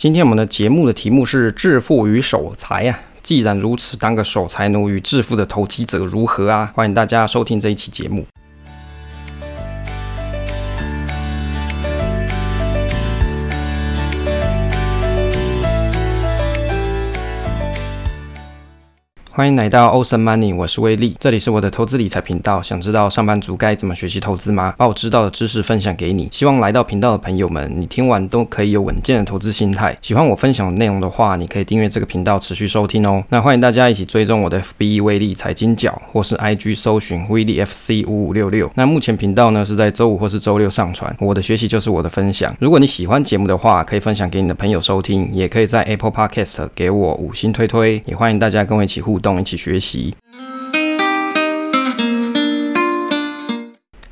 今天我们的节目的题目是致富与守财啊。既然如此，当个守财奴与致富的投机者如何啊？欢迎大家收听这一期节目。欢迎来到 Awesome Money，我是威利，这里是我的投资理财频道。想知道上班族该怎么学习投资吗？把我知道的知识分享给你。希望来到频道的朋友们，你听完都可以有稳健的投资心态。喜欢我分享的内容的话，你可以订阅这个频道，持续收听哦。那欢迎大家一起追踪我的 FB 威利财经角，或是 IG 搜寻威利 FC 五五六六。那目前频道呢是在周五或是周六上传。我的学习就是我的分享。如果你喜欢节目的话，可以分享给你的朋友收听，也可以在 Apple Podcast 给我五星推推。也欢迎大家跟我一起互动。一起学习。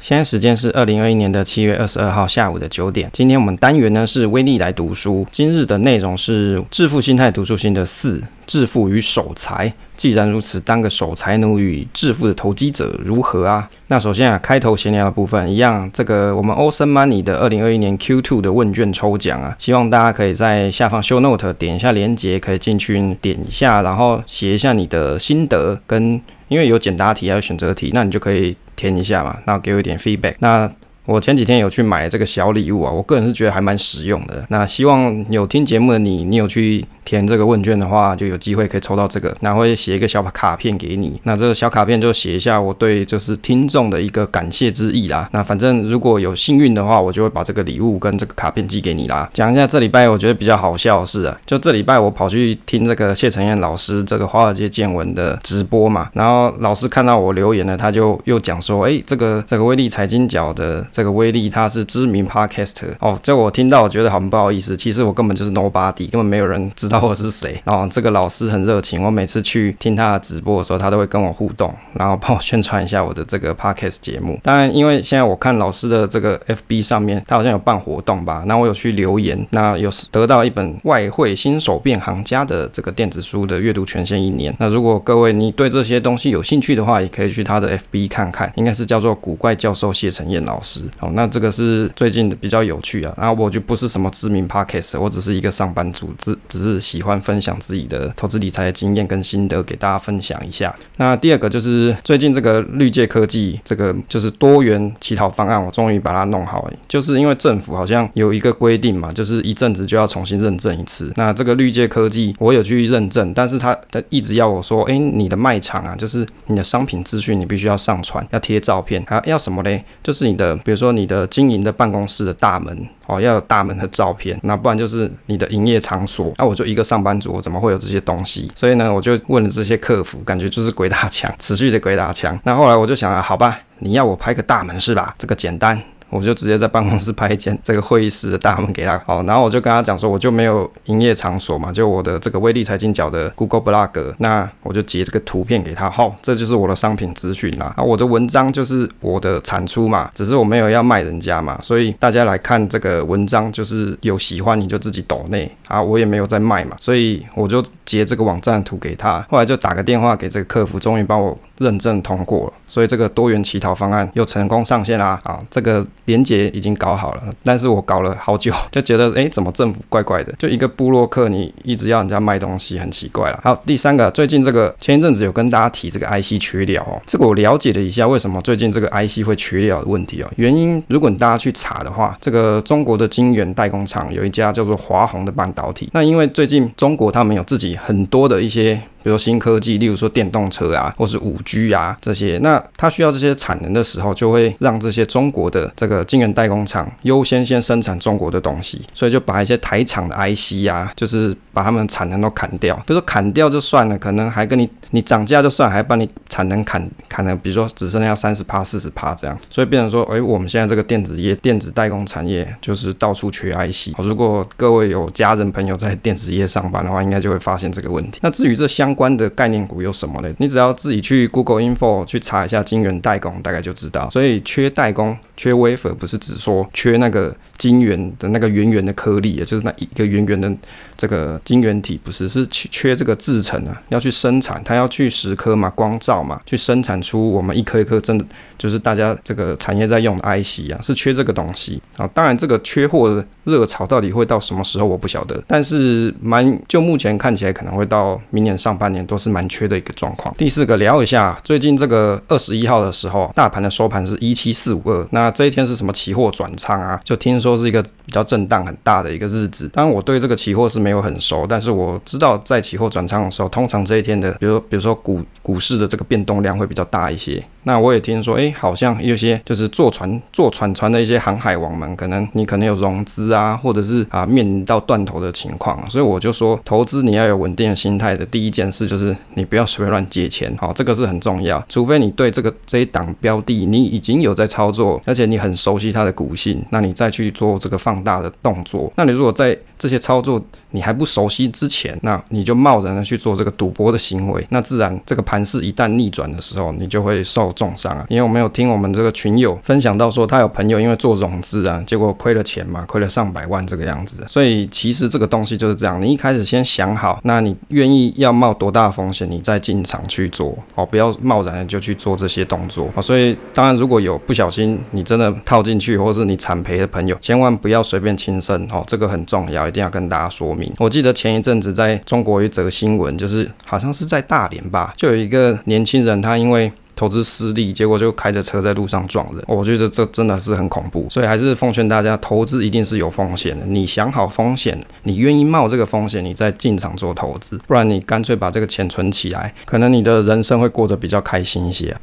现在时间是二零二一年的七月二十二号下午的九点。今天我们单元呢是威利来读书。今日的内容是致富心态读书心得四：致富与守财。既然如此，当个守财奴与致富的投机者如何啊？那首先啊，开头闲聊的部分一样，这个我们 Awesome Money 的二零二一年 Q2 的问卷抽奖啊，希望大家可以在下方 Show Note 点一下链接，可以进去点一下，然后写一下你的心得，跟因为有简答题还有选择题，那你就可以。填一下嘛，然后给我一点 feedback。那我前几天有去买这个小礼物啊，我个人是觉得还蛮实用的。那希望有听节目的你，你有去。填这个问卷的话，就有机会可以抽到这个，然后会写一个小卡片给你。那这个小卡片就写一下我对就是听众的一个感谢之意啦。那反正如果有幸运的话，我就会把这个礼物跟这个卡片寄给你啦。讲一下这礼拜我觉得比较好笑的事啊，就这礼拜我跑去听这个谢承彦老师这个华尔街见闻的直播嘛，然后老师看到我留言呢，他就又讲说，哎，这个这个威利财经角的这个威力他是知名 podcaster 哦，这我听到我觉得很不好意思，其实我根本就是 nobody，根本没有人知道。我是谁？然后这个老师很热情，我每次去听他的直播的时候，他都会跟我互动，然后帮我宣传一下我的这个 podcast 节目。当然，因为现在我看老师的这个 FB 上面，他好像有办活动吧？那我有去留言，那有得到一本外汇新手变行家的这个电子书的阅读权限一年。那如果各位你对这些东西有兴趣的话，也可以去他的 FB 看看，应该是叫做古怪教授谢承彦老师。好，那这个是最近比较有趣啊。然后我就不是什么知名 podcast，我只是一个上班族，只只是。喜欢分享自己的投资理财的经验跟心得给大家分享一下。那第二个就是最近这个绿界科技这个就是多元乞讨方案，我终于把它弄好。就是因为政府好像有一个规定嘛，就是一阵子就要重新认证一次。那这个绿界科技我有去认证，但是他他一直要我说，哎，你的卖场啊，就是你的商品资讯你必须要上传，要贴照片，还要要什么嘞？就是你的比如说你的经营的办公室的大门。哦，要有大门的照片，那不然就是你的营业场所。那、我就一个上班族，怎么会有这些东西？所以呢，我就问了这些客服，感觉就是鬼打墙，持续的鬼打墙。那后来我就想啊，好吧，你要我拍个大门是吧？这个简单。我就直接在办公室拍一间这个会议室的大门给他，好，然后我就跟他讲说，我就没有营业场所嘛，就我的这个威利财经角的 Google Blog，那我就截这个图片给他，好，这就是我的商品资讯啦，啊，我的文章就是我的产出嘛，只是我没有要卖人家嘛，所以大家来看这个文章就是有喜欢你就自己抖内啊，我也没有在卖嘛，所以我就截这个网站图给他，后来就打个电话给这个客服，终于帮我认证通过了，所以这个多元乞讨方案又成功上线啦，啊，这个。连接已经搞好了，但是我搞了好久，就觉得诶，怎么政府怪怪的？就一个部落客，你一直要人家卖东西，很奇怪了。好，第三个，最近这个前一阵子有跟大家提这个 IC 缺料哦，这个我了解了一下，为什么最近这个 IC 会缺料的问题哦？原因，如果你大家去查的话，这个中国的晶圆代工厂有一家叫做华虹的半导体，那因为最近中国他们有自己很多的一些。比如新科技，例如说电动车啊，或是五 G 啊这些，那它需要这些产能的时候，就会让这些中国的这个晶圆代工厂优先先生产中国的东西，所以就把一些台厂的 IC 啊，就是把他们产能都砍掉。比如说砍掉就算了，可能还跟你你涨价就算，还把你产能砍砍了，比如说只剩下三十趴、四十趴这样，所以变成说，哎，我们现在这个电子业、电子代工产业就是到处缺 IC。如果各位有家人朋友在电子业上班的话，应该就会发现这个问题。那至于这相相关的概念股有什么呢？你只要自己去 Google Info 去查一下晶圆代工，大概就知道。所以缺代工、缺 wafer 不是只说缺那个晶圆的那个圆圆的颗粒，也就是那一个圆圆的这个晶圆体，不是，是缺缺这个制程啊，要去生产，它要去蚀刻嘛，光照嘛，去生产出我们一颗一颗真的就是大家这个产业在用的 IC 啊，是缺这个东西啊。当然，这个缺货的热潮到底会到什么时候，我不晓得，但是蛮就目前看起来可能会到明年上半年都是蛮缺的一个状况。第四个聊一下，最近这个二十一号的时候，大盘的收盘是一七四五二，那这一天是什么期货转仓啊？就听说都是一个比较震荡很大的一个日子。当然我对这个期货是没有很熟，但是我知道在期货转仓的时候，通常这一天的，比如比如说股股市的这个变动量会比较大一些。那我也听说，哎、好像有些就是坐船、坐船船的一些航海王们，可能你可能有融资啊，或者是啊面临到断头的情况，所以我就说，投资你要有稳定的心态的第一件事就是你不要随便乱借钱，好，这个是很重要，除非你对这个这一档标的你已经有在操作，而且你很熟悉它的股性，那你再去做这个放大的动作，那你如果在这些操作你还不熟悉之前，那你就贸然的去做这个赌博的行为，那自然这个盘势一旦逆转的时候，你就会受重伤啊。因为我们有听我们这个群友分享到说，他有朋友因为做融资啊，结果亏了钱嘛，亏了上百万这个样子。所以其实这个东西就是这样，你一开始先想好，那你愿意要冒多大风险，你再进场去做哦，不要贸然的就去做这些动作啊。所以当然如果有不小心你真的套进去，或者是你惨赔的朋友，千万不要随便轻生哦，这个很重要。一定要跟大家说我记得前一阵子在中国有一则新闻，就是好像是在大连吧，就有一个年轻人，他因为投资失利，结果就开着车在路上撞人。我觉得这真的是很恐怖，所以还是奉劝大家，投资一定是有风险的。你想好风险，你愿意冒这个风险，你再进场做投资，不然你干脆把这个钱存起来，可能你的人生会过得比较开心一些。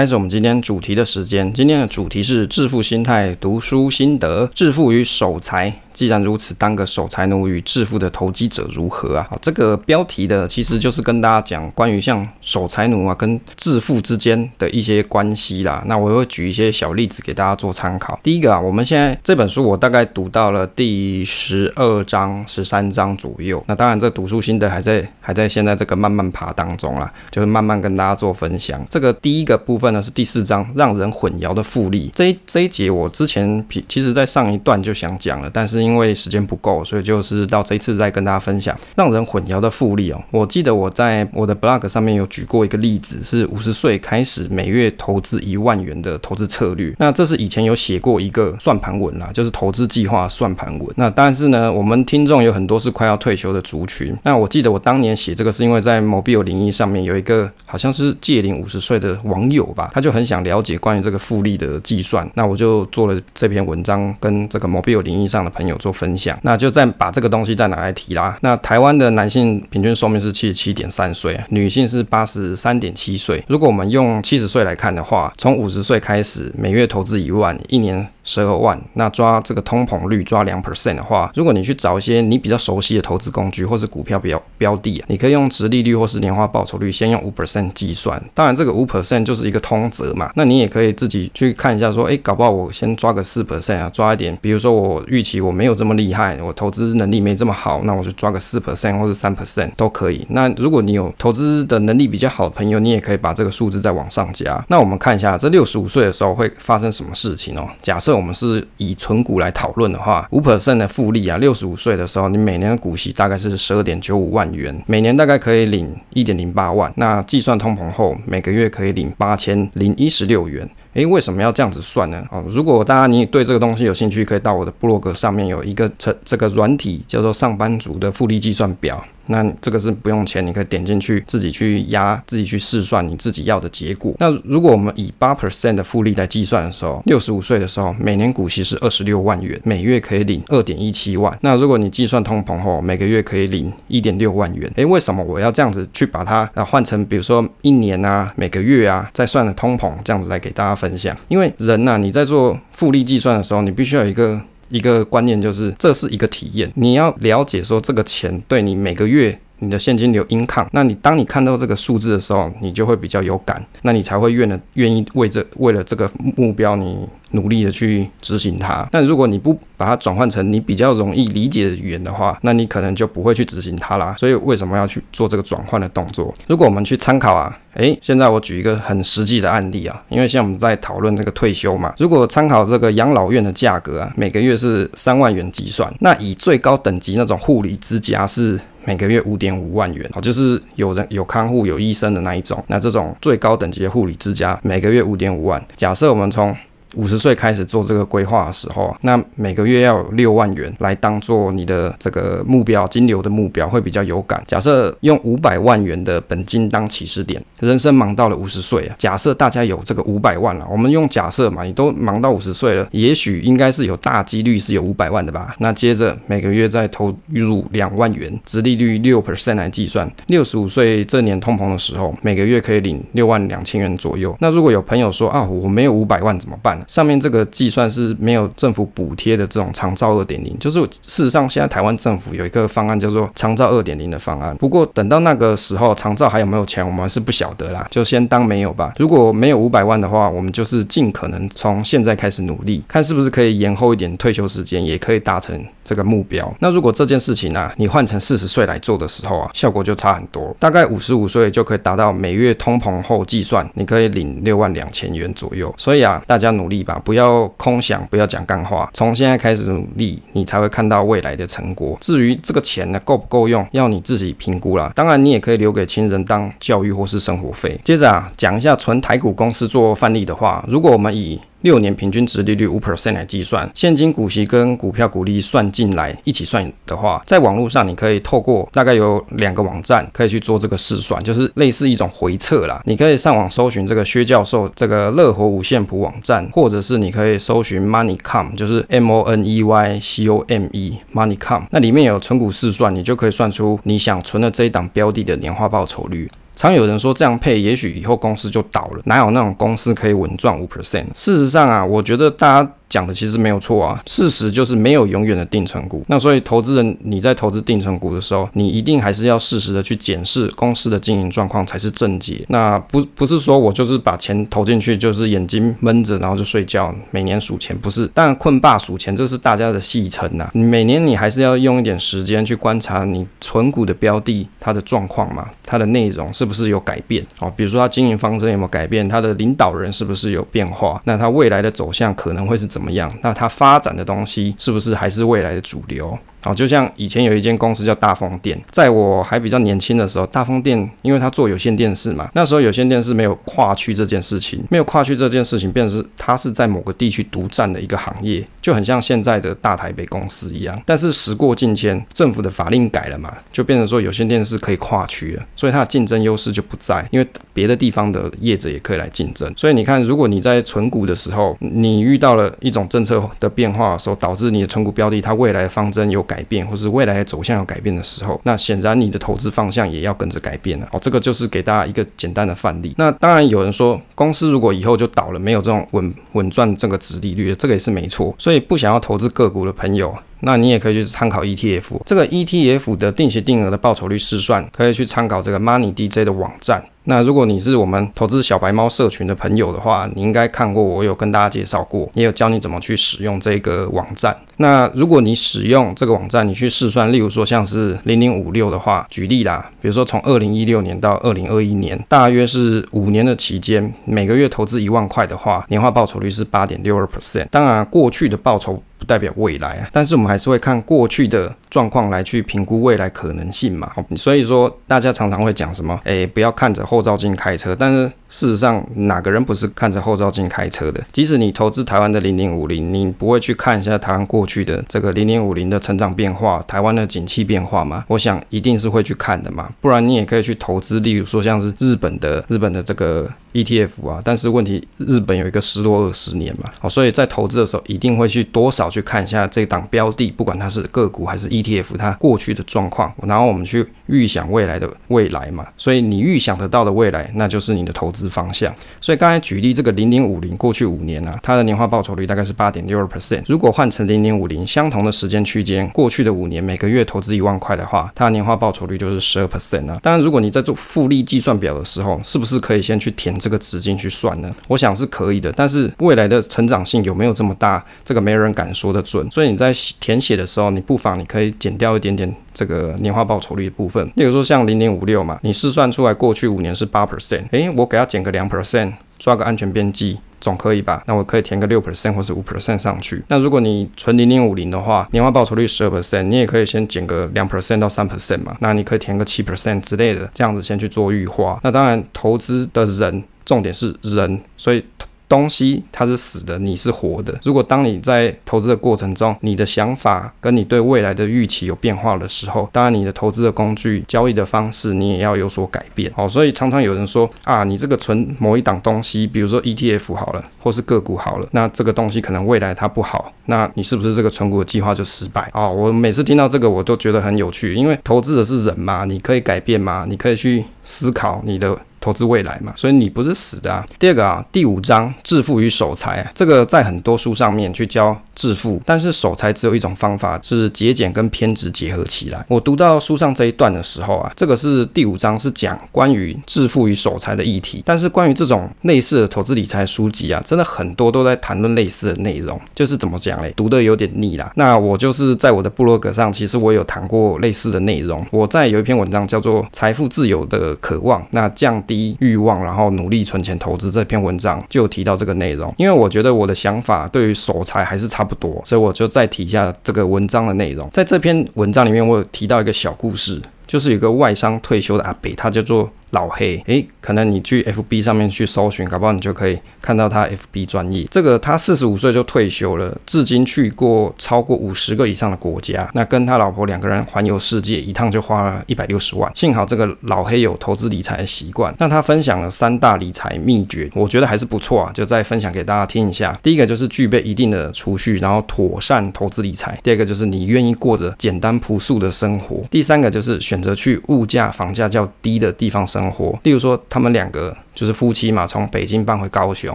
开始我们今天主题的时间，今天的主题是致富心态读书心得，致富与守财。既然如此，当个守财奴与致富的投机者如何啊？好，这个标题的其实就是跟大家讲关于像守财奴啊跟致富之间的一些关系啦。那我会举一些小例子给大家做参考。第一个啊，我们现在这本书我大概读到了第十二章、十三章左右。那当然，这读书心得还在还在现在这个慢慢爬当中啦，就是慢慢跟大家做分享。这个第一个部分呢是第四章，让人混淆的复利。这一这一节我之前其实在上一段就想讲了，但是因因为时间不够，所以就是到这一次再跟大家分享让人混淆的复利哦。我记得我在我的 blog 上面有举过一个例子，是五十岁开始每月投资一万元的投资策略。那这是以前有写过一个算盘文啦，就是投资计划算盘文。那但是呢，我们听众有很多是快要退休的族群。那我记得我当年写这个是因为在 mobile 零一上面有一个好像是借龄五十岁的网友吧，他就很想了解关于这个复利的计算。那我就做了这篇文章，跟这个 mobile 零一上的朋友有做分享，那就再把这个东西再拿来提啦。那台湾的男性平均寿命是七十七点三岁，女性是八十三点七岁。如果我们用七十岁来看的话，从五十岁开始，每月投资一万，一年。十二万，那抓这个通膨率抓两 percent 的话，如果你去找一些你比较熟悉的投资工具或是股票标标的啊，你可以用殖利率或是年化报酬率，先用五 percent 计算。当然，这个五 percent 就是一个通则嘛。那你也可以自己去看一下，说，哎，搞不好我先抓个四 percent 啊，抓一点。比如说我预期我没有这么厉害，我投资能力没这么好，那我就抓个四 percent 或是三 percent 都可以。那如果你有投资的能力比较好的朋友，你也可以把这个数字再往上加。那我们看一下这六十五岁的时候会发生什么事情哦。假设我们是以存股来讨论的话，五 percent 的复利啊，六十五岁的时候，你每年的股息大概是十二点九五万元，每年大概可以领一点零八万。那计算通膨后，每个月可以领八千零一十六元。诶，为什么要这样子算呢？哦，如果大家你对这个东西有兴趣，可以到我的部落格上面有一个这这个软体叫做上班族的复利计算表。那这个是不用钱，你可以点进去自己去压，自己去试算你自己要的结果。那如果我们以八 percent 的复利来计算的时候，六十五岁的时候，每年股息是二十六万元，每月可以领二点一七万。那如果你计算通膨后，每个月可以领一点六万元。诶，为什么我要这样子去把它啊换成比如说一年啊，每个月啊，再算的通膨这样子来给大家分享，因为人呐、你在做复利计算的时候，你必须要有一个一个观念，就是这是一个体验，你要了解说这个钱对你每个月。你的现金流影响那你当你看到这个数字的时候，你就会比较有感，那你才会愿的愿意为这为了这个目标，你努力的去执行它。但如果你不把它转换成你比较容易理解的语言的话，那你可能就不会去执行它啦。所以为什么要去做这个转换的动作？如果我们去参考啊，诶，现在我举一个很实际的案例啊，因为像我们在讨论这个退休嘛，如果参考这个养老院的价格啊，每个月是三万元计算，那以最高等级那种护理之家是每个月五点五万元好，就是有人有看护有医生的那一种，那这种最高等级的护理之家每个月五点五万，假设我们从五十岁开始做这个规划的时候，那每个月要有六万元来当做你的这个目标金流的目标，会比较有感。假设用五百万元的本金当起始点，人生忙到了五十岁啊，假设大家有这个五百万了，我们用假设嘛，你都忙到五十岁了，也许应该是有大几率是有五百万的吧。那接着每个月再投入两万元，直利率六 percent 来计算，六十五岁这年通膨的时候，每个月可以领六万两千元左右。那如果有朋友说啊，我没有五百万怎么办？上面这个计算是没有政府补贴的这种长照二点零，就是事实上现在台湾政府有一个方案叫做长照二点零的方案。不过等到那个时候长照还有没有钱，我们是不晓得啦，就先当没有吧。如果没有五百万的话，我们就是尽可能从现在开始努力，看是不是可以延后一点退休时间，也可以达成这个目标。那如果这件事情啊，你换成四十岁来做的时候啊，效果就差很多，大概五十五岁就可以达到每月通膨后计算，你可以领六万两千元左右。所以啊，大家努力吧。不要空想，不要讲干话，从现在开始努力，你才会看到未来的成果。至于这个钱呢，够不够用，要你自己评估啦。当然，你也可以留给亲人当教育或是生活费。接着啊，讲一下纯台股公司做范例的话，如果我们以六年平均值利率五 percent 来计算，现金股息跟股票股利算进来一起算的话，在网络上你可以透过大概有两个网站可以去做这个试算，就是类似一种回测啦。你可以上网搜寻这个薛教授这个乐活五线谱网站，或者是你可以搜寻 Moneycom，就是 M O N E Y C O M E Moneycom，那里面有存股试算，你就可以算出你想存的这一档标的的年化报酬率。常有人说这样配，也许以后公司就倒了，哪有那种公司可以稳赚五 percent？事实上啊，我觉得大家。讲的其实没有错啊，事实就是没有永远的定存股。那所以投资人你在投资定存股的时候，你一定还是要适时的去检视公司的经营状况才是正解。那不不是说我就是把钱投进去，就是眼睛闷着然后就睡觉，每年数钱不是。但困霸数钱这是大家的戏称呐。每年你还是要用一点时间去观察你存股的标的它的状况嘛，它的内容是不是有改变哦？比如说他经营方针有没有改变，他的领导人是不是有变化？那他未来的走向可能会是怎么？样？那他发展的东西是不是还是未来的主流？好，就像以前有一间公司叫大风电，在我还比较年轻的时候，大风电因为它做有线电视嘛，那时候有线电视没有跨区这件事情，没有跨区这件事情，变成是它是在某个地区独占的一个行业，就很像现在的大台北公司一样。但是时过境迁，政府的法令改了嘛，就变成说有线电视可以跨区了，所以它的竞争优势就不在，因为别的地方的业者也可以来竞争。所以你看，如果你在存股的时候，你遇到了一种政策的变化的时候，导致你的存股标的它未来的方针有改变，或是未来的走向有改变的时候，那显然你的投资方向也要跟着改变了。哦，这个就是给大家一个简单的范例。那当然有人说，公司如果以后就倒了，没有这种稳稳赚这个值利率，这个也是没错。所以不想要投资个股的朋友，那你也可以去参考 ETF。这个 ETF 的定期定额的报酬率试算，可以去参考这个 Money DJ 的网站。那如果你是我们投资小白猫社群的朋友的话，你应该看过，我有跟大家介绍过，也有教你怎么去使用这个网站。那如果你使用这个网站，你去试算，例如说像是零零五六的话，举例啦，比如说从二零一六年到二零二一年，大约是五年的期间，每个月投资一万块的话，年化报酬率是八点六二 percent。当然，过去的报酬不代表未来啊，但是我们还是会看过去的状况来去评估未来可能性嘛。所以说，大家常常会讲什么，哎，不要看着后照镜开车，但是。事实上，哪个人不是看着后照镜开车的？即使你投资台湾的零零五零，你不会去看一下台湾过去的这个零零五零的成长变化、台湾的景气变化吗？我想一定是会去看的嘛。不然你也可以去投资，例如说像是日本的日本的这个 ETF 啊。但是问题，日本有一个失落二十年嘛。好，所以在投资的时候，一定会去多少去看一下这档标的，不管它是个股还是 ETF，它过去的状况，然后我们去预想未来的未来嘛。所以你预想得到的未来，那就是你的投资。方向。所以刚才举例这个零零五零，过去五年啊，它的年化报酬率大概是八点六二 percent。如果换成零零五零，相同的时间区间，过去的五年每个月投资一万块的话，它的年化报酬率就是十二 percent 啊。当然，如果你在做复利计算表的时候，是不是可以先去填这个值进去算呢？我想是可以的，但是未来的成长性有没有这么大，这个没人敢说得准。所以你在填写的时候，你不妨你可以减掉一点点这个年化报酬率的部分。例如说像零零五六嘛，你试算出来过去五年是八 percent，诶，我给它减个两 percent，抓个安全边际。总可以吧？那我可以填个六 percent 或是五 percent 上去。那如果你存零零五零的话，年化报酬率十二 percent，你也可以先减个两 percent 到三 percent 嘛。那你可以填个七 percent 之类的，这样子先去做预化。那当然，投资的人重点是人，所以。东西它是死的，你是活的。如果当你在投资的过程中，你的想法跟你对未来的预期有变化的时候，当然你的投资的工具、交易的方式，你也要有所改变。好，所以常常有人说啊，你这个存某一档东西，比如说 ETF 好了，或是个股好了，那这个东西可能未来它不好，那你是不是这个存股的计划就失败？哦，我每次听到这个，我都觉得很有趣，因为投资的是人嘛，你可以改变嘛，你可以去思考你的。投资未来嘛，所以你不是死的啊。第二个啊，第五章致富与守财，这个在很多书上面去教致富，但是守财只有一种方法，是节俭跟偏执结合起来。我读到书上这一段的时候啊，这个是第五章是讲关于致富与守财的议题，但是关于这种类似的投资理财书籍啊，真的很多都在谈论类似的内容，就是怎么讲嘞，读的有点腻啦。那我就是在我的部落格上，其实我有谈过类似的内容。我在有一篇文章叫做《财富自由的渴望》，那降。低欲望，然后努力存钱投资。这篇文章就提到这个内容，因为我觉得我的想法对于守财还是差不多，所以我就再提一下这个文章的内容。在这篇文章里面，我有提到一个小故事，就是有个外商退休的阿伯，他叫做。老黑，诶，可能你去 FB 上面去搜寻，搞不好你就可以看到他 FB 专业。这个他四十五岁就退休了，至今去过超过五十个以上的国家。那跟他老婆两个人环游世界，一趟就花了一百六十万。幸好这个老黑有投资理财的习惯。那他分享了三大理财秘诀，我觉得还是不错啊，就再分享给大家听一下。第一个就是具备一定的储蓄，然后妥善投资理财。第二个就是你愿意过着简单朴素的生活。第三个就是选择去物价房价较低的地方生。生活，例如说，他们两个就是夫妻嘛，从北京搬回高雄，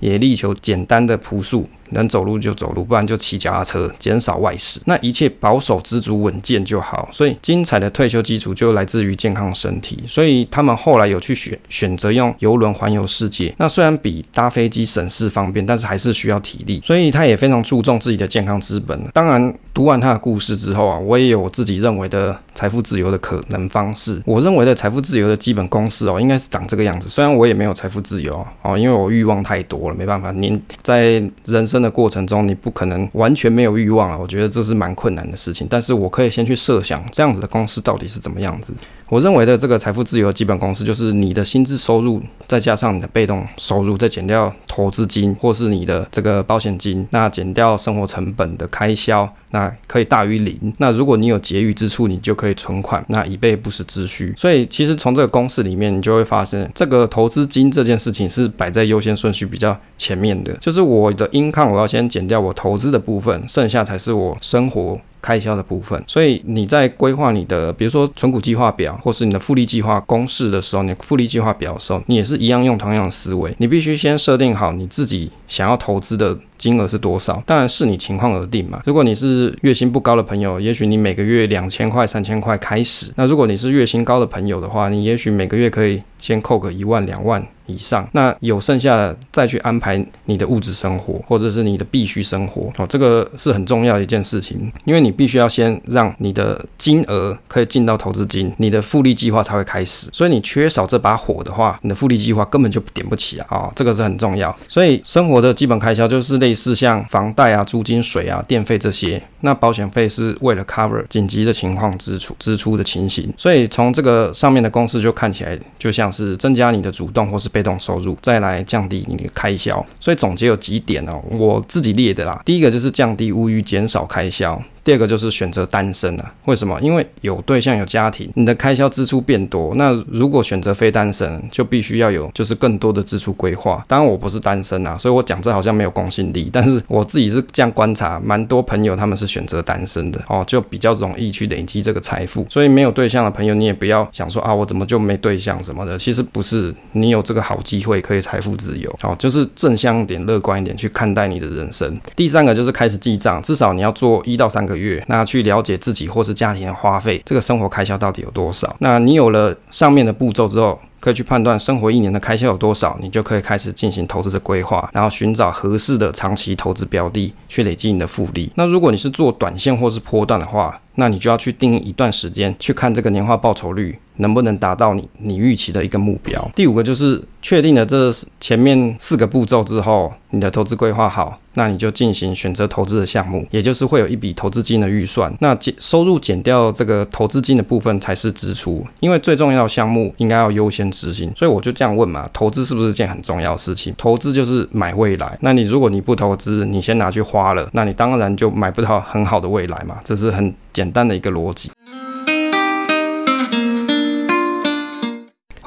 也力求简单的朴素。能走路就走路，不然就骑脚踏车，减少外食。那一切保守知足稳健就好。所以精彩的退休基础就来自于健康身体。所以他们后来有去选选择用游轮环游世界。那虽然比搭飞机省事方便，但是还是需要体力。所以他也非常注重自己的健康资本。当然，读完他的故事之后啊，我也有我自己认为的财富自由的可能方式。我认为的财富自由的基本公式哦，应该是长这个样子。虽然我也没有财富自由哦，因为我欲望太多了，没办法。你在人生的过程中，你不可能完全没有欲望了，我觉得这是蛮困难的事情。但是我可以先去设想这样子的公司到底是怎么样子。我认为的这个财富自由的基本公式就是你的薪资收入再加上你的被动收入，再减掉投资金或是你的这个保险金，那减掉生活成本的开销，那可以大于零。那如果你有结余之处，你就可以存款，那以备不时之需。所以其实从这个公式里面，你就会发现这个投资金这件事情是摆在优先顺序比较前面的，就是我的 income 我要先减掉我投资的部分，剩下才是我生活。开销的部分，所以你在规划你的，比如说存股计划表，或是你的复利计划公式的时候，你复利计划表的时候，你也是一样用同样的思维，你必须先设定好你自己想要投资的金额是多少，当然视你情况而定嘛。如果你是月薪不高的朋友，也许你每个月两千块、三千块开始；那如果你是月薪高的朋友的话，你也许每个月可以先扣个一万、两万。以上，那有剩下的再去安排你的物质生活，或者是你的必须生活哦，这个是很重要的一件事情，因为你必须要先让你的金额可以进到投资金，你的复利计划才会开始。所以你缺少这把火的话，你的复利计划根本就点不起啊！哦，这个是很重要。所以生活的基本开销就是类似像房贷啊、租金、水啊、电费这些，那保险费是为了 cover 紧急的情况支出支出的情形。所以从这个上面的公式就看起来就像是增加你的主动或是被动收入，再来降低你的开销，所以总结有几点哦，我自己列的啦。第一个就是降低物欲，减少开销。第二个就是选择单身啊。为什么？因为有对象有家庭，你的开销支出变多。那如果选择非单身，就必须要有就是更多的支出规划。当然我不是单身啊，所以我讲这好像没有公信力。但是我自己是这样观察，蛮多朋友他们是选择单身的哦，就比较容易去累积这个财富。所以没有对象的朋友，你也不要想说啊，我怎么就没对象什么的。其实不是，你有这个好机会可以财富自由哦，就是正向一点、乐观一点去看待你的人生。第三个就是开始记账，至少你要做一到三个月，那去了解自己或是家庭的花费，这个生活开销到底有多少。那你有了上面的步骤之后，可以去判断生活一年的开销有多少，你就可以开始进行投资的规划，然后寻找合适的长期投资标的，去累积你的复利。那如果你是做短线或是波段的话，那你就要去定一段时间，去看这个年化报酬率能不能达到你你预期的一个目标。第五个就是确定了这前面四个步骤之后，你的投资规划好，那你就进行选择投资的项目，也就是会有一笔投资金的预算。那减收入减掉这个投资金的部分才是支出，因为最重要的项目应该要优先执行。所以我就这样问嘛，投资是不是件很重要的事情？投资就是买未来。那你如果你不投资，你先拿去花了，那你当然就买不到很好的未来嘛。这是很简单的一个逻辑。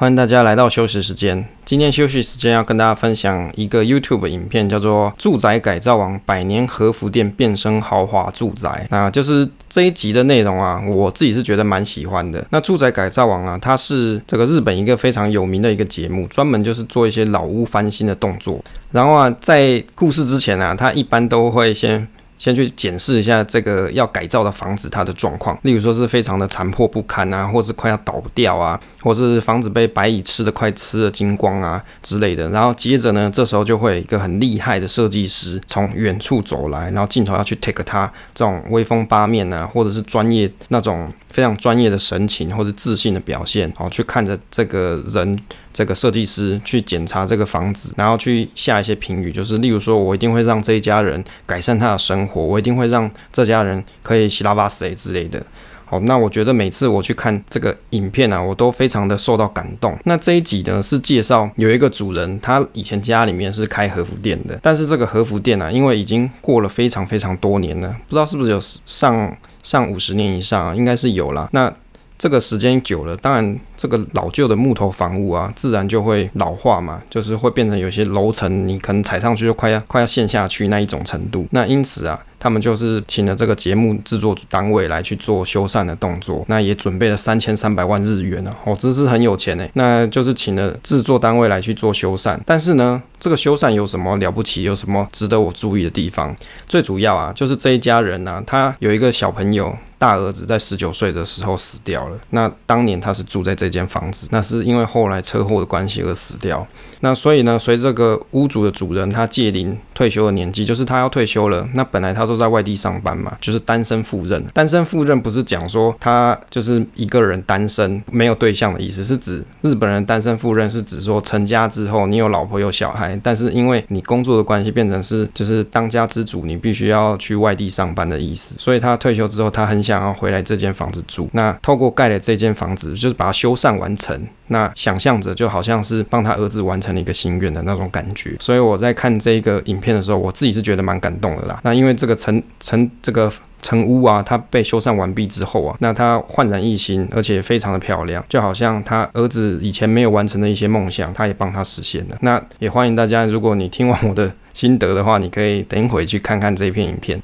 欢迎大家来到休息时间。今天休息时间要跟大家分享一个 YouTube 影片，叫做《住宅改造王：百年和服店变身豪华住宅》。那就是这一集的内容啊，我自己是觉得蛮喜欢的。那《住宅改造王》啊，它是这个日本一个非常有名的一个节目，专门就是做一些老屋翻新的动作。然后啊，在故事之前啊，它一般都会先。先去检视一下这个要改造的房子它的状况，例如说是非常的残破不堪啊，或是快要倒掉啊，或是房子被白蚁吃的快吃了精光啊之类的。然后接着呢，这时候就会有一个很厉害的设计师从远处走来，然后镜头要去 take 他这种威风八面啊，或者是专业那种非常专业的神情或者自信的表现，然后去看着这个人。这个设计师去检查这个房子，然后去下一些评语，就是例如说，我一定会让这一家人改善他的生活，我一定会让这家人可以洗拉巴谁之类的。好，那我觉得每次我去看这个影片啊，我都非常的受到感动。那这一集呢，是介绍有一个主人，他以前家里面是开和服店的，但是这个和服店啊，因为已经过了非常非常多年了，不知道是不是有上上五十年以上啊，应该是有啦。那这个时间久了，当然这个老旧的木头房屋啊，自然就会老化嘛，就是会变成有些楼层，你可能踩上去就快要快要陷下去那一种程度。那因此啊。他们就是请了这个节目制作单位来去做修缮的动作，那也准备了三千三百万日元呢，哦，真是很有钱哎。那就是请了制作单位来去做修缮，但是呢，这个修缮有什么了不起？有什么值得我注意的地方？最主要啊，就是这一家人呢，他有一个小朋友，大儿子在十九岁的时候死掉了。那当年他是住在这间房子，那是因为后来车祸的关系而死掉。那所以呢，随这个屋主的主人他届临退休的年纪，就是他要退休了。那本来他都在外地上班嘛，就是单身赴任。单身赴任不是讲说他就是一个人单身没有对象的意思，是指日本人单身赴任是指说成家之后你有老婆有小孩，但是因为你工作的关系变成是就是当家之主，你必须要去外地上班的意思。所以他退休之后，他很想要回来这间房子住。那透过盖了这间房子，就是把它修缮完成。那想象着就好像是帮他儿子完成了一个心愿的那种感觉，所以我在看这个影片的时候，我自己是觉得蛮感动的啦。那因为这个成成这个成屋啊，它被修缮完毕之后啊，那它焕然一新，而且非常的漂亮，就好像他儿子以前没有完成的一些梦想，他也帮他实现了。那也欢迎大家，如果你听完我的心得的话，你可以等一会去看看这一片影片。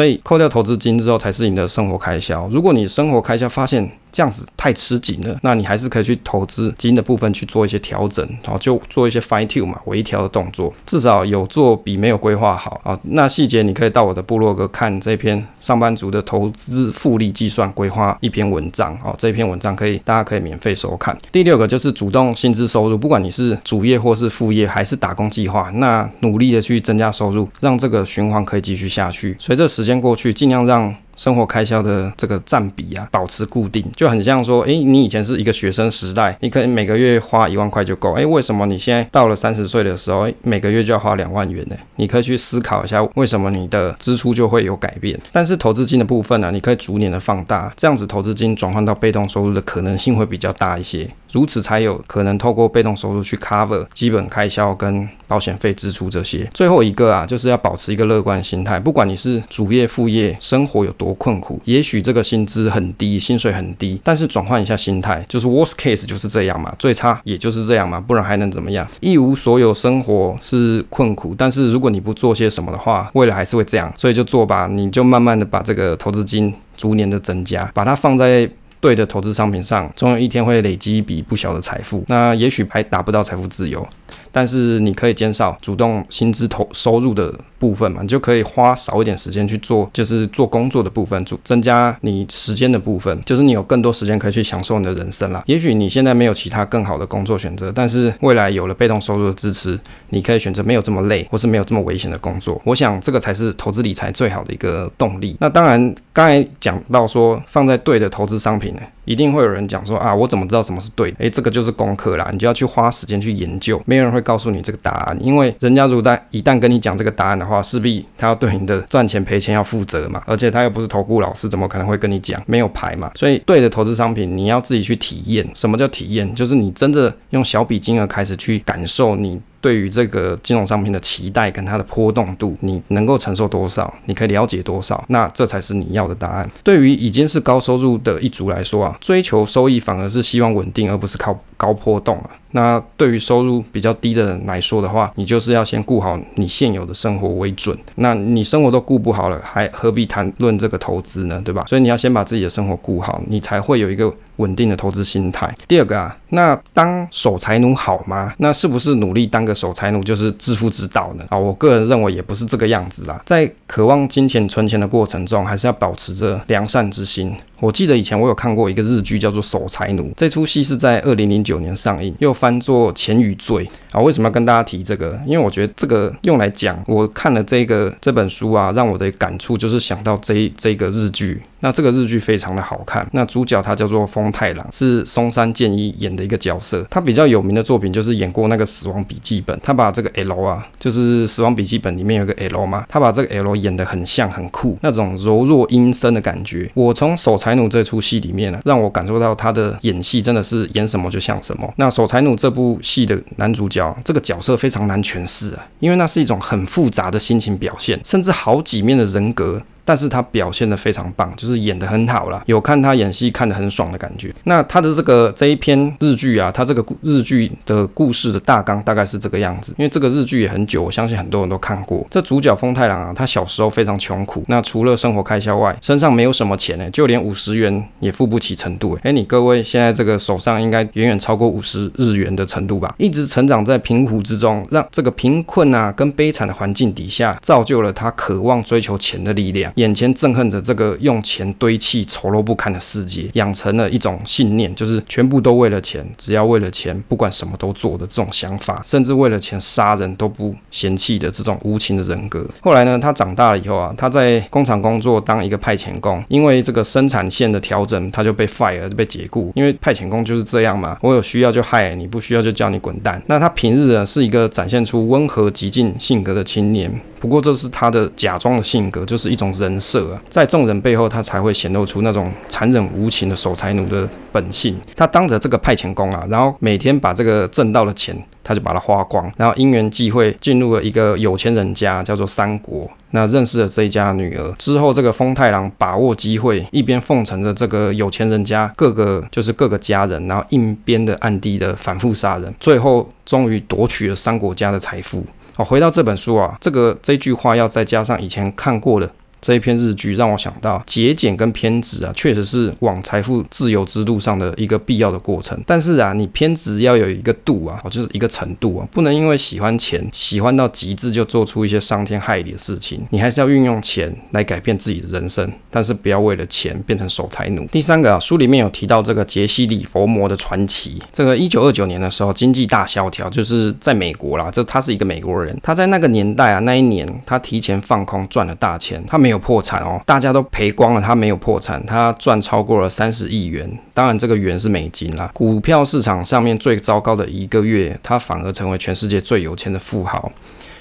所以扣掉投资金之后，才是你的生活开销。如果你生活开销发现，这样子太吃紧了，那你还是可以去投资金的部分去做一些调整，然后就做一些 fine tune 嘛，微调的动作，至少有做比没有规划好啊。那细节你可以到我的部落格看这篇上班族的投资复利计算规划一篇文章哦，这篇文章可以大家可以免费收看。第六个就是主动薪资收入，不管你是主业或是副业还是打工计划，那努力的去增加收入，让这个循环可以继续下去。随着时间过去，尽量让生活开销的这个占比啊保持固定，就很像说，诶，你以前是一个学生时代，你可能每个月花一万块就够，诶，为什么你现在到了三十岁的时候，诶，每个月就要花两万元呢？你可以去思考一下，为什么你的支出就会有改变。但是投资金的部分呢、啊，你可以逐年的放大，这样子投资金转换到被动收入的可能性会比较大一些，如此才有可能透过被动收入去 cover 基本开销跟保险费支出这些。最后一个啊，就是要保持一个乐观心态，不管你是主业副业，生活有多困苦，也许这个薪资很低，薪水很低，但是转换一下心态，就是 worst case 就是这样嘛，最差也就是这样嘛，不然还能怎么样？一无所有，生活是困苦，但是如果你不做些什么的话，未来还是会这样，所以就做吧，你就慢慢的把这个投资金逐年的增加，把它放在对的投资商品上，总有一天会累积一笔不小的财富。那也许还达不到财富自由。但是你可以减少主动薪资投收入的部分嘛，你就可以花少一点时间去做，就是做工作的部分，增加你时间的部分，就是你有更多时间可以去享受你的人生啦。也许你现在没有其他更好的工作选择，但是未来有了被动收入的支持，你可以选择没有这么累或是没有这么危险的工作。我想这个才是投资理财最好的一个动力。那当然，刚才讲到说放在对的投资商品呢，一定会有人讲说啊，我怎么知道什么是对的？诶，这个就是功课啦，你就要去花时间去研究，没人会。告诉你这个答案，因为人家如果一旦跟你讲这个答案的话，势必他要对你的赚钱赔钱要负责嘛，而且他又不是投顾老师，怎么可能会跟你讲没有牌嘛？所以对的投资商品，你要自己去体验。什么叫体验？就是你真的用小笔金额开始去感受你。对于这个金融商品的期待跟它的波动度，你能够承受多少？你可以了解多少？那这才是你要的答案。对于已经是高收入的一族来说啊，追求收益反而是希望稳定，而不是靠高波动啊。那对于收入比较低的人来说的话，你就是要先顾好你现有的生活为准。那你生活都顾不好了，还何必谈论这个投资呢？对吧？所以你要先把自己的生活顾好，你才会有一个稳定的投资心态。第二个啊，那当守财奴好吗？那是不是努力当个守财奴就是致富之道呢？啊，我个人认为也不是这个样子啦。在渴望金钱存钱的过程中，还是要保持着良善之心。我记得以前我有看过一个日剧叫做《守财奴》，这出戏是在二零零九年上映，又翻作《钱与罪》啊。为什么要跟大家提这个？因为我觉得这个用来讲，我看了这个这本书啊，让我的感触就是想到这这个日剧。那这个日剧非常的好看。那主角他叫做丰太郎，是松山健一演的一个角色。他比较有名的作品就是演过那个《死亡笔记本》，他把这个 L 啊，就是《死亡笔记本》里面有个 L 嘛，他把这个 L 演得很像很酷，那种柔弱阴森的感觉。我从守财奴这出戏里面呢、让我感受到他的演戏真的是演什么就像什么。那守财奴这部戏的男主角，这个角色非常难诠释啊，因为那是一种很复杂的心情表现，甚至好几面的人格。但是他表现得非常棒，就是演得很好啦，有看他演戏看得很爽的感觉。那他的这个这一篇日剧啊，他这个日剧的故事的大纲大概是这个样子。因为这个日剧也很久，我相信很多人都看过。这主角丰太郎啊，他小时候非常穷苦，那除了生活开销外，身上没有什么钱呢，就连五十元也付不起程度。哎，你各位现在这个手上应该远远超过五十日元的程度吧？一直成长在贫苦之中，让这个贫困啊跟悲惨的环境底下，造就了他渴望追求钱的力量。眼前憎恨着这个用钱堆砌丑陋不堪的世界，养成了一种信念，就是全部都为了钱，只要为了钱，不管什么都做的这种想法，甚至为了钱杀人都不嫌弃的这种无情的人格。后来呢，他长大了以后啊，他在工厂工作当一个派遣工，因为这个生产线的调整，他就被 fire 被解雇。因为派遣工就是这样嘛，我有需要就害你，不需要就叫你滚蛋。那他平日呢是一个展现出温和极尽性格的青年，不过这是他的假装的性格，就是一种人设啊。在众人背后，他才会显露出那种残忍无情的守财奴的本性。他当着这个派遣工啊，然后每天把这个挣到的钱，他就把它花光。然后因缘际会进入了一个有钱人家，叫做三国。那认识了这一家女儿之后，这个丰太郎把握机会，一边奉承着这个有钱人家各个就是各个家人，然后一边的暗地的反复杀人，最后终于夺取了三国家的财富。好，回到这本书啊，这个这句话要再加上以前看过的。这一篇日剧让我想到节俭跟偏执啊，确实是往财富自由之路上的一个必要的过程。但是啊，你偏执要有一个度啊，就是一个程度啊，不能因为喜欢钱，喜欢到极致就做出一些伤天害理的事情。你还是要运用钱来改变自己的人生，但是不要为了钱变成守财奴。第三个啊，书里面有提到这个杰西·李佛摩的传奇。这个一九二九年的时候，经济大萧条，就是在美国啦。这他是一个美国人，他在那个年代啊，那一年他提前放空赚了大钱，他没。没有破产哦，大家都赔光了，他没有破产，他赚超过了三十亿元。当然，这个元是美金啦。股票市场上面最糟糕的一个月，他反而成为全世界最有钱的富豪。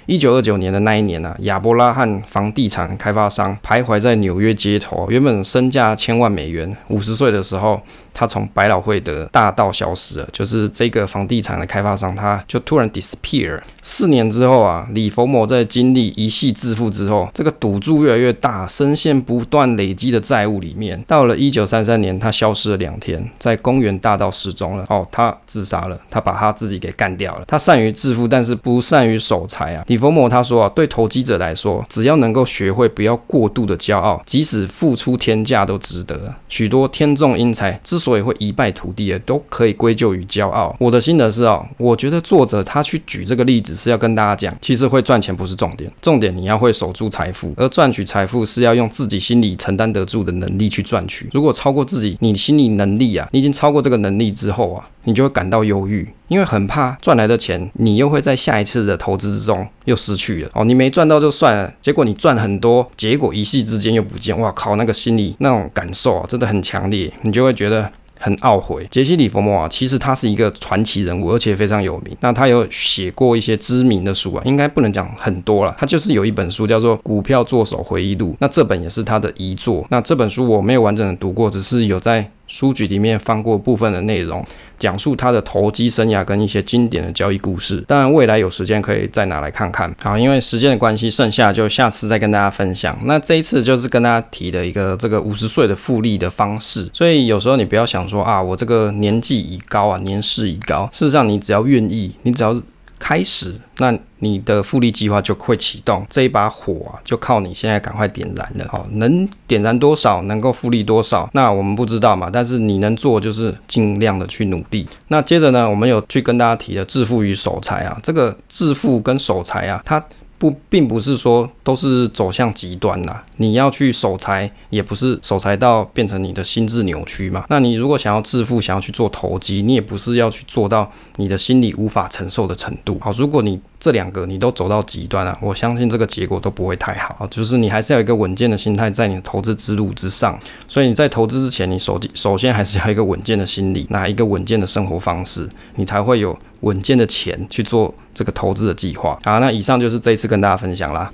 一九二九年的那一年啊，亚伯拉罕房地产开发商徘徊在纽约街头，原本身价千万美元，五十岁的时候。他从百老汇的大道消失了，就是这个房地产的开发商，他就突然 disappear。四年之后啊，李佛摩在经历一系致富之后，这个赌注越来越大，深陷不断累积的债务里面。到了一九三三年，他消失了两天，在公园大道失踪了。哦，他自杀了，他把他自己给干掉了。他善于致富，但是不善于守财啊。李佛摩他说啊，对投机者来说，只要能够学会不要过度的骄傲，即使付出天价都值得。许多天纵英才之所以所以会一败涂地的，都可以归咎于骄傲。我的心得是哦，我觉得作者他去举这个例子是要跟大家讲，其实会赚钱不是重点，重点你要会守住财富，而赚取财富是要用自己心里承担得住的能力去赚取。如果超过自己，你心理能力啊，你已经超过这个能力之后啊，你就会感到忧郁，因为很怕赚来的钱，你又会在下一次的投资之中又失去了。哦，你没赚到就算了，结果你赚很多，结果一夕之间又不见，哇靠，那个心理那种感受啊，真的很强烈，你就会觉得。很懊悔，杰西·里佛莫啊，其实他是一个传奇人物，而且非常有名。那他有写过一些知名的书啊，应该不能讲很多了。他就是有一本书叫做《股票作手回忆录》，那这本也是他的遗作。那这本书我没有完整的读过，只是有在。书局里面放过部分的内容，讲述他的投机生涯跟一些经典的交易故事。当然，未来有时间可以再拿来看看。好，因为时间的关系，剩下就下次再跟大家分享。那这一次就是跟大家提的一个这个五十岁的复利的方式。所以有时候你不要想说啊，我这个年纪已高啊，年事已高。事实上，你只要愿意，你只要。开始，那你的复利计划就会启动，这一把火啊，就靠你现在赶快点燃了。好，能点燃多少，能够复利多少，那我们不知道嘛。但是你能做，就是尽量的去努力。那接着呢，我们有去跟大家提的致富与守财啊，这个致富跟守财啊，它。不，并不是说都是走向极端啦。你要去守财，也不是守财到变成你的心智扭曲嘛。那你如果想要致富，想要去做投机，你也不是要去做到你的心理无法承受的程度。好，如果你这两个你都走到极端了，我相信这个结果都不会太好。就是你还是要有一个稳健的心态在你的投资之路之上。所以你在投资之前，你首首先还是要一个稳健的心理，拿一个稳健的生活方式，你才会有。稳健的钱去做这个投资的计划。好，那以上就是这一次跟大家分享啦。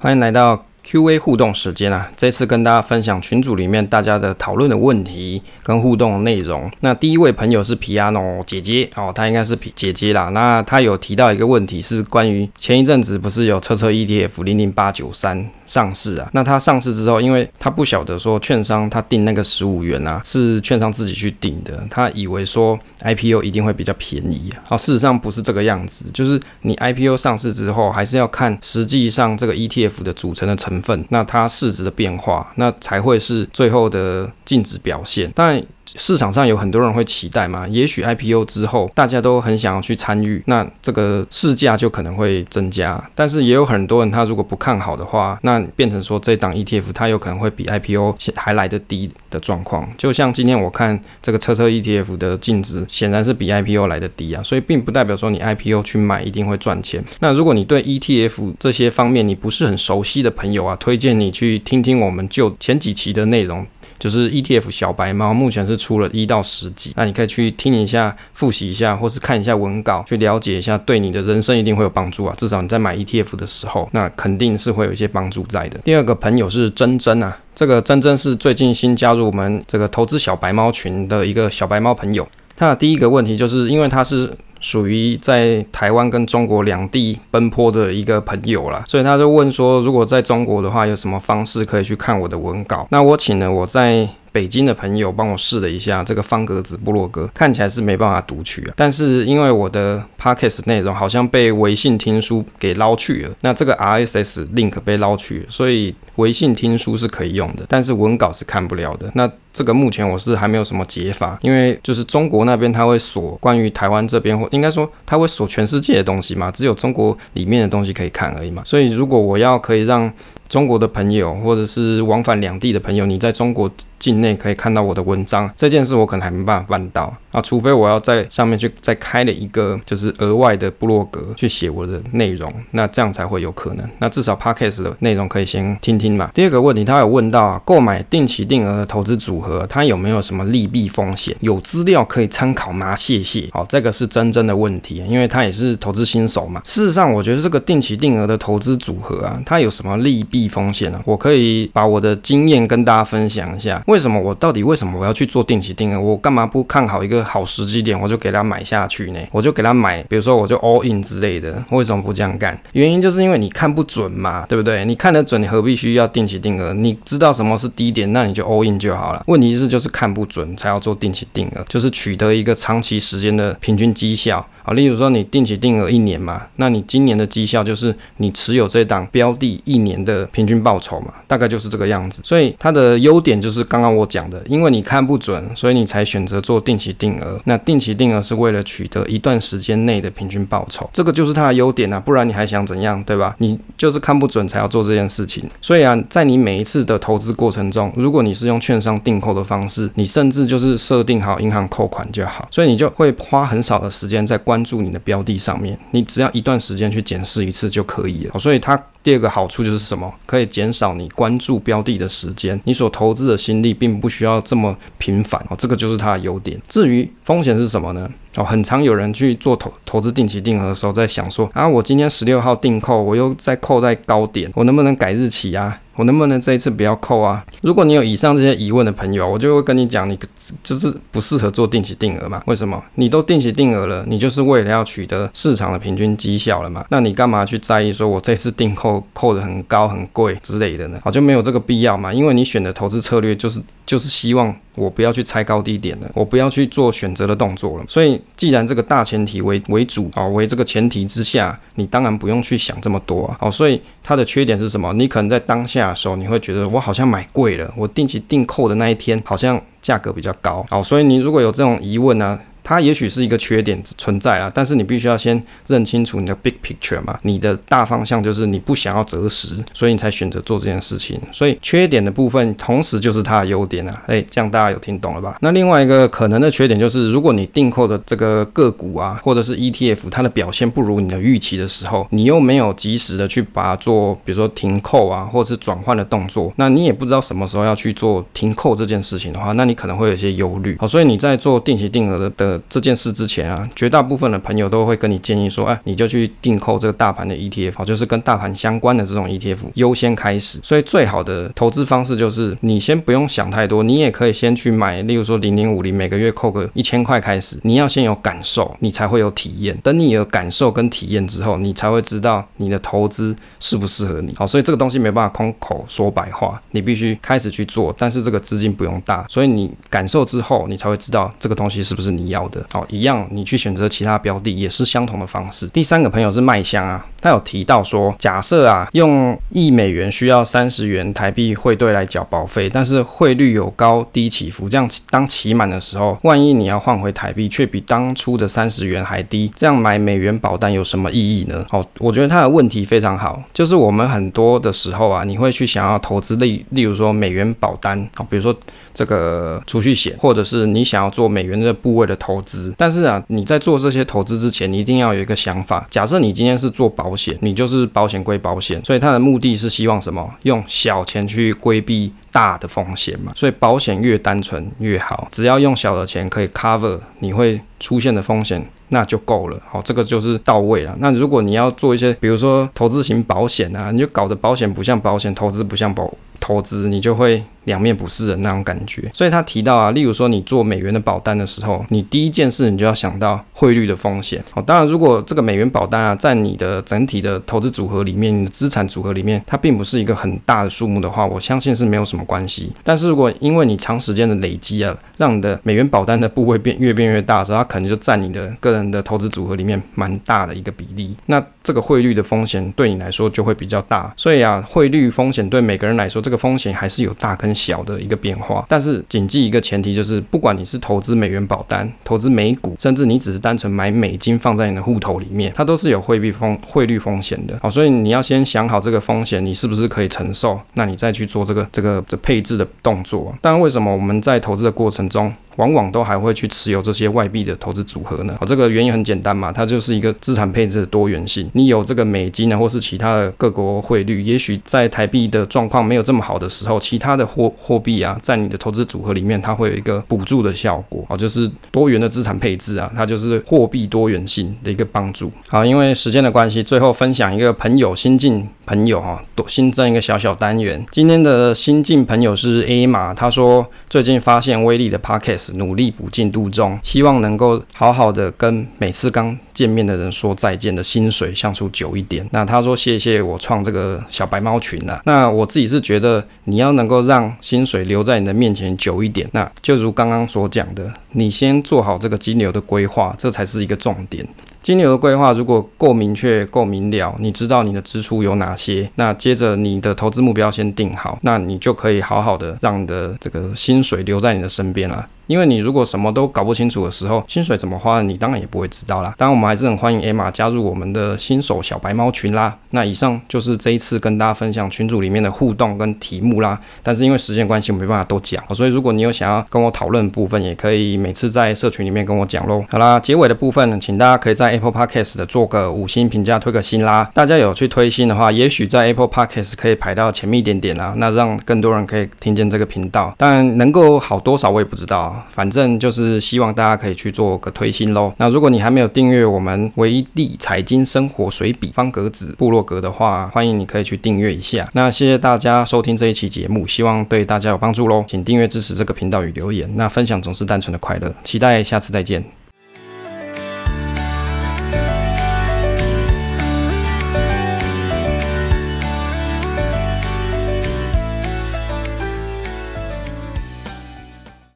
欢迎来到。Q&A 互动时间啊，这次跟大家分享群组里面大家的讨论的问题跟互动内容。那第一位朋友是 Piano 姐姐哦，她应该是皮姐姐啦。那她有提到一个问题，是关于前一阵子不是有车车 ETF 零零八九三上市啊？那它上市之后，因为他不晓得说券商他定那个十五元啊，是券商自己去定的，他以为说 IPO 一定会比较便宜啊。事实上不是这个样子，就是你 IPO 上市之后，还是要看实际上这个 ETF 的组成的成。成分，那它市值的变化，那才会是最后的净值表现。但。市场上有很多人会期待嘛，也许 IPO 之后大家都很想要去参与，那这个市价就可能会增加。但是也有很多人他如果不看好的话，那变成说这档 ETF 它有可能会比 IPO 还来得低的状况。就像今天我看这个车车 ETF 的净值显然是比 IPO 来得低啊，所以并不代表说你 IPO 去买一定会赚钱。那如果你对 ETF 这些方面你不是很熟悉的朋友啊，推荐你去听听我们就前几期的内容。就是 ETF 小白猫，目前是出了一到十集，那你可以去听一下、复习一下，或是看一下文稿，去了解一下，对你的人生一定会有帮助啊。至少你在买 ETF 的时候，那肯定是会有一些帮助在的。第二个朋友是珍珍啊，这个珍珍是最近新加入我们这个投资小白猫群的一个小白猫朋友。他的第一个问题就是因为他是。属于在台湾跟中国两地奔波的一个朋友啦，所以他就问说，如果在中国的话，有什么方式可以去看我的文稿？那我请了我在北京的朋友帮我试了一下这个方格子部落格，看起来是没办法读取啊。但是因为我的 Podcast 内容好像被微信听书给捞去了，那这个 RSS link 被捞去了，所以微信听书是可以用的，但是文稿是看不了的。那这个目前我是还没有什么解法，因为就是中国那边他会锁关于台湾这边，或应该说他会锁全世界的东西嘛，只有中国里面的东西可以看而已嘛。所以如果我要可以让中国的朋友或者是往返两地的朋友，你在中国境内可以看到我的文章，这件事我可能还没办法办到啊，除非我要在上面去再开了一个就是额外的部落格去写我的内容，那这样才会有可能。那至少 Podcast 的内容可以先听听嘛。第二个问题，他有问到啊，购买定期定额的投资组合，它有没有什么利弊风险？有资料可以参考吗？谢谢。好，这个是真正的问题，因为他也是投资新手嘛。事实上，我觉得这个定期定额的投资组合啊，它有什么利弊低风险呢？我可以把我的经验跟大家分享一下。为什么我到底为什么我要去做定期定额？我干嘛不看好一个好时机点，我就给他买下去呢？我就给他买，比如说我就 all in 之类的，为什么不这样干？原因就是因为你看不准嘛，对不对？你看得准，你何必需要定期定额？你知道什么是低点，那你就 all in 就好了。问题是就是看不准才要做定期定额，就是取得一个长期时间的平均绩效。好，例如说你定期定额一年嘛，那你今年的绩效就是你持有这档标的一年的平均报酬嘛，大概就是这个样子。所以它的优点就是刚刚我讲的，因为你看不准，所以你才选择做定期定额。那定期定额是为了取得一段时间内的平均报酬，这个就是它的优点啊，不然你还想怎样，对吧？你就是看不准才要做这件事情。所以啊，在你每一次的投资过程中，如果你是用券商定扣的方式，你甚至就是设定好银行扣款就好，所以你就会花很少的时间在关注你的标的上面，你只要一段时间去检视一次就可以了。所以它第二个好处就是什么？可以减少你关注标的的时间，你所投资的心力并不需要这么频繁哦。这个就是它的优点。至于风险是什么呢？哦，很常有人去做投投资定期定额的时候，在想说啊，我今天十六号定扣，我又再扣在高点，我能不能改日期啊？我能不能这一次不要扣啊？如果你有以上这些疑问的朋友，我就会跟你讲，你就是不适合做定期定额嘛？为什么？你都定期定额了，你就是为了要取得市场的平均绩效了嘛？那你干嘛去在意说我这次定扣扣的很高很贵之类的呢？好，就没有这个必要嘛？因为你选的投资策略就是就是希望我不要去猜高低点了，我不要去做选择的动作了。所以既然这个大前提为为主啊，为这个前提之下，你当然不用去想这么多啊。好，所以它的缺点是什么？你可能在当下的。时候你会觉得我好像买贵了，我定期定扣的那一天好像价格比较高，好，所以你如果有这种疑问呢、它也许是一个缺点存在啊，但是你必须要先认清楚你的 big picture 嘛，你的大方向就是你不想要择时，所以你才选择做这件事情。所以缺点的部分同时就是它的优点啊，诶，这样大家有听懂了吧？那另外一个可能的缺点就是，如果你订购的这个个股啊，或者是 ETF，它的表现不如你的预期的时候，你又没有及时的去把它做，比如说停扣啊，或者是转换的动作，那你也不知道什么时候要去做停扣这件事情的话，那你可能会有一些忧虑。好，所以你在做定期定额的的这件事之前啊，绝大部分的朋友都会跟你建议说，哎，你就去订购这个大盘的 ETF，好，就是跟大盘相关的这种 ETF 优先开始。所以最好的投资方式就是你先不用想太多，你也可以先去买，例如说零零五零，每个月扣个一千块开始。你要先有感受，你才会有体验。等你有感受跟体验之后，你才会知道你的投资适不适合你。好，所以这个东西没办法空口说白话，你必须开始去做。但是这个资金不用大，所以你感受之后，你才会知道这个东西是不是你要好的。好。一样，你去选择其他标的也是相同的方式。第三个朋友是卖香啊，他有提到说，假设啊，用一美元需要三十元台币汇兑来缴保费，但是汇率有高低起伏，这样当期满的时候，万一你要换回台币却比当初的三十元还低，这样买美元保单有什么意义呢？哦，我觉得他的问题非常好，就是我们很多的时候啊，你会去想要投资例，例如说美元保单啊，比如说这个储蓄险，或者是你想要做美元的部位的投资。但是啊，你在做这些投资之前，你一定要有一个想法。假设你今天是做保保险，你就是保险归保险，所以它的目的是希望什么？用小钱去规避大的风险嘛。所以保险越单纯越好，只要用小的钱可以 cover 你会出现的风险，那就够了。好，这个就是到位了。那如果你要做一些，比如说投资型保险啊，你就搞得保险不像保险，投资不像保投资，你就会。两面不是人那种感觉，所以他提到啊，例如说你做美元的保单的时候，你第一件事你就要想到汇率的风险。好，当然如果这个美元保单啊，在你的整体的投资组合里面，你的资产组合里面，它并不是一个很大的数目的话，我相信是没有什么关系。但是如果因为你长时间的累积啊，让你的美元保单的部位变越变越大的时候，它可能就占你的个人的投资组合里面蛮大的一个比例。那这个汇率的风险对你来说就会比较大。所以啊，汇率风险对每个人来说，这个风险还是有大跟小的一个变化。但是谨记一个前提，就是不管你是投资美元保单、投资美股，甚至你只是单纯买美金放在你的户头里面，它都是有汇率风汇率风险的。好，所以你要先想好这个风险，你是不是可以承受？那你再去做这个这个这配置的动作。但为什么我们在投资的过程中，往往都还会去持有这些外币的投资组合呢？哦，这个原因很简单嘛，它就是一个资产配置的多元性。你有这个美金啊，或是其他的各国汇率，也许在台币的状况没有这么好的时候，其他的货货币啊，在你的投资组合里面，它会有一个补助的效果。哦，就是多元的资产配置啊，它就是货币多元性的一个帮助。好，因为时间的关系，最后分享一个朋友新进朋友哈，多新增一个小小单元。今天的新进朋友是 A 马，他说最近发现威力的 Podcast。努力补进度中，希望能够好好的跟每次刚见面的人说再见的薪水相处久一点。那他说谢谢我创这个小白猫群啊。那我自己是觉得你要能够让薪水留在你的面前久一点，那就如刚刚所讲的，你先做好这个金流的规划，这才是一个重点。金牛的规划如果够明确、够明了，你知道你的支出有哪些，那接着你的投资目标先定好，那你就可以好好的让你的这个薪水留在你的身边了。因为你如果什么都搞不清楚的时候，薪水怎么花，你当然也不会知道啦。当然，我们还是很欢迎 Emma 加入我们的新手小白猫群啦。那以上就是这一次跟大家分享群组里面的互动跟题目啦。但是因为时间关系，我没办法都讲，所以如果你有想要跟我讨论的部分，也可以每次在社群里面跟我讲喽。好啦，结尾的部分，请大家可以在 Apple Podcast 的做个五星评价，推个新啦。大家有去推新的话，也许在 Apple Podcast 可以排到前面一点点啦，那让更多人可以听见这个频道。但能够好多少我也不知道，反正就是希望大家可以去做个推新喽。那如果你还没有订阅我们威利财经生活随笔方格子部落格的话，欢迎你可以去订阅一下。那谢谢大家收听这一期节目，希望对大家有帮助喽。请订阅支持这个频道与留言。那分享总是单纯的快乐，期待下次再见。